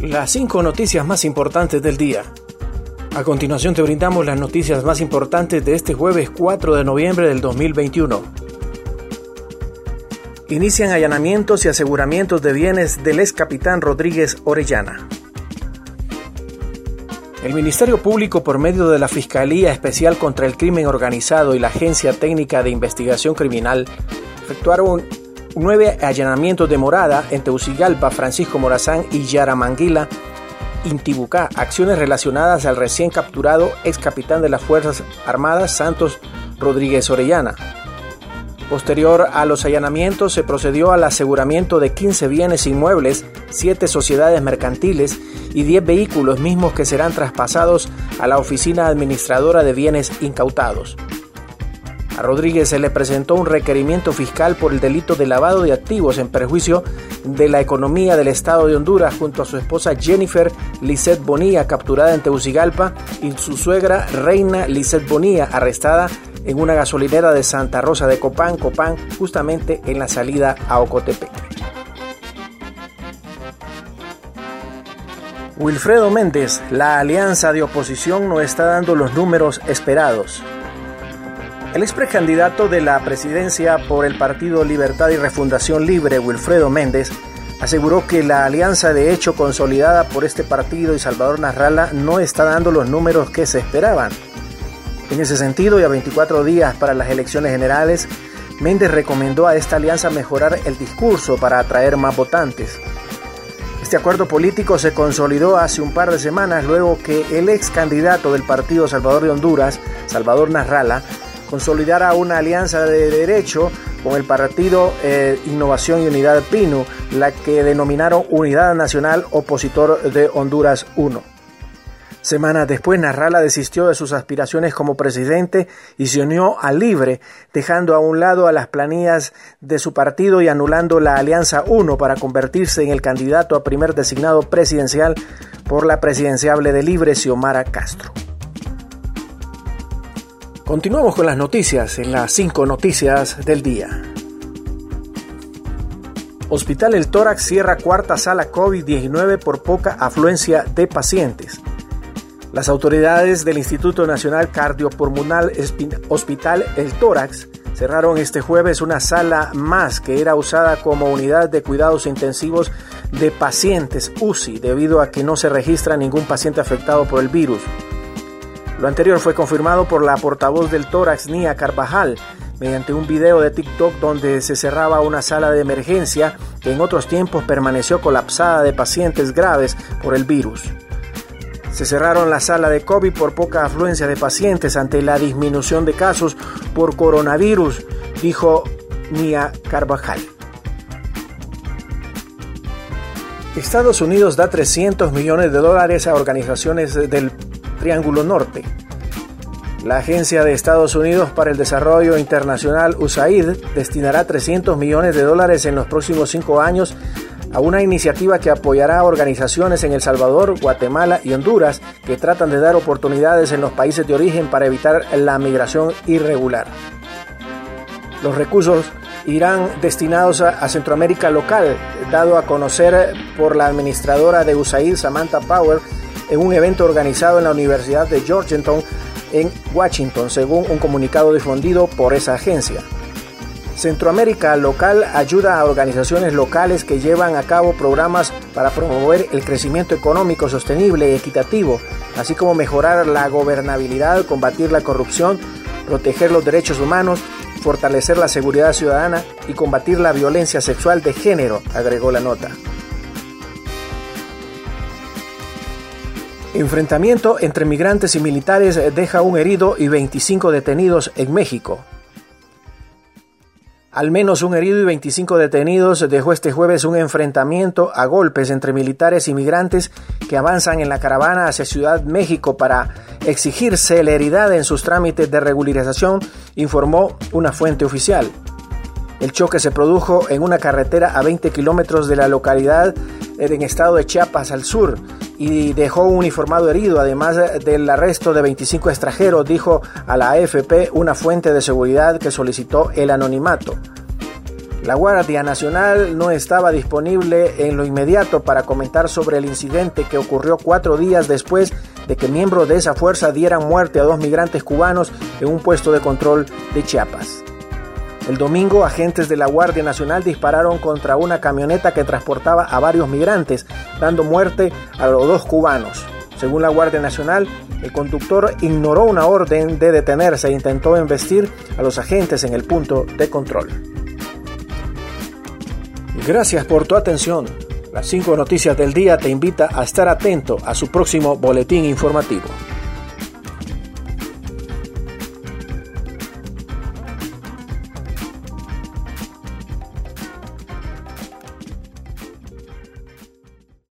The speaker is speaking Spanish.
las cinco noticias más importantes del día. A continuación te brindamos las noticias más importantes de este jueves 4 de noviembre del 2021. Inician allanamientos y aseguramientos de bienes del ex capitán Rodríguez Orellana. El Ministerio Público, por medio de la Fiscalía Especial contra el Crimen Organizado y la Agencia Técnica de Investigación Criminal, efectuaron nueve allanamientos de morada en Teucigalpa, Francisco Morazán y Yaramanguila, Intibucá, acciones relacionadas al recién capturado ex capitán de las Fuerzas Armadas Santos Rodríguez Orellana. Posterior a los allanamientos se procedió al aseguramiento de 15 bienes inmuebles, 7 sociedades mercantiles y 10 vehículos mismos que serán traspasados a la Oficina Administradora de Bienes Incautados. A Rodríguez se le presentó un requerimiento fiscal por el delito de lavado de activos en perjuicio de la economía del Estado de Honduras junto a su esposa Jennifer Lisette Bonilla, capturada en Tegucigalpa, y su suegra Reina Lisette Bonilla, arrestada en una gasolinera de Santa Rosa de Copán, Copán, justamente en la salida a Ocotepec. Wilfredo Méndez, la alianza de oposición no está dando los números esperados. El ex precandidato de la presidencia por el Partido Libertad y Refundación Libre, Wilfredo Méndez, aseguró que la alianza de hecho consolidada por este partido y Salvador Narrala no está dando los números que se esperaban. En ese sentido, y a 24 días para las elecciones generales, Méndez recomendó a esta alianza mejorar el discurso para atraer más votantes. Este acuerdo político se consolidó hace un par de semanas luego que el ex candidato del Partido Salvador de Honduras, Salvador Narrala, consolidara una alianza de derecho con el partido eh, Innovación y Unidad PINU, la que denominaron Unidad Nacional Opositor de Honduras 1. Semanas después, Narrala desistió de sus aspiraciones como presidente y se unió a Libre, dejando a un lado a las planillas de su partido y anulando la Alianza 1 para convertirse en el candidato a primer designado presidencial por la presidenciable de Libre, Xiomara Castro. Continuamos con las noticias en las cinco noticias del día. Hospital El Tórax cierra cuarta sala COVID-19 por poca afluencia de pacientes. Las autoridades del Instituto Nacional Cardiopulmonar Hospital El Tórax cerraron este jueves una sala más que era usada como unidad de cuidados intensivos de pacientes UCI debido a que no se registra ningún paciente afectado por el virus. Lo anterior fue confirmado por la portavoz del tórax, Nia Carvajal, mediante un video de TikTok donde se cerraba una sala de emergencia que en otros tiempos permaneció colapsada de pacientes graves por el virus. Se cerraron la sala de COVID por poca afluencia de pacientes ante la disminución de casos por coronavirus, dijo Nia Carvajal. Estados Unidos da 300 millones de dólares a organizaciones del Triángulo Norte. La Agencia de Estados Unidos para el Desarrollo Internacional USAID destinará 300 millones de dólares en los próximos cinco años a una iniciativa que apoyará a organizaciones en El Salvador, Guatemala y Honduras que tratan de dar oportunidades en los países de origen para evitar la migración irregular. Los recursos irán destinados a, Centroamérica local, dado a conocer por la administradora de USAID, Samantha Power, en un evento organizado en la Universidad de Georgetown en Washington, según un comunicado difundido por esa agencia. Centroamérica Local ayuda a organizaciones locales que llevan a cabo programas para promover el crecimiento económico sostenible y equitativo, así como mejorar la gobernabilidad, combatir la corrupción, proteger los derechos humanos, fortalecer la seguridad ciudadana y combatir la violencia sexual de género, agregó la nota. Enfrentamiento entre migrantes y militares deja un herido y 25 detenidos en México. Al menos un herido y 25 detenidos dejó este jueves un enfrentamiento a golpes entre militares y migrantes que avanzan en la caravana hacia Ciudad México para exigir celeridad en sus trámites de regularización, informó una fuente oficial. El choque se produjo en una carretera a 20 kilómetros de la localidad en estado de Chiapas al sur y dejó un uniformado herido, además del arresto de 25 extranjeros, dijo a la AFP una fuente de seguridad que solicitó el anonimato. La Guardia Nacional no estaba disponible en lo inmediato para comentar sobre el incidente que ocurrió cuatro días después de que miembros de esa fuerza dieran muerte a dos migrantes cubanos en un puesto de control de Chiapas. El domingo, agentes de la Guardia Nacional dispararon contra una camioneta que transportaba a varios migrantes, dando muerte a los dos cubanos. Según la Guardia Nacional, el conductor ignoró una orden de detenerse e intentó embestir a los agentes en el punto de control. Gracias por tu atención. Las cinco noticias del día te invita a estar atento a su próximo boletín informativo.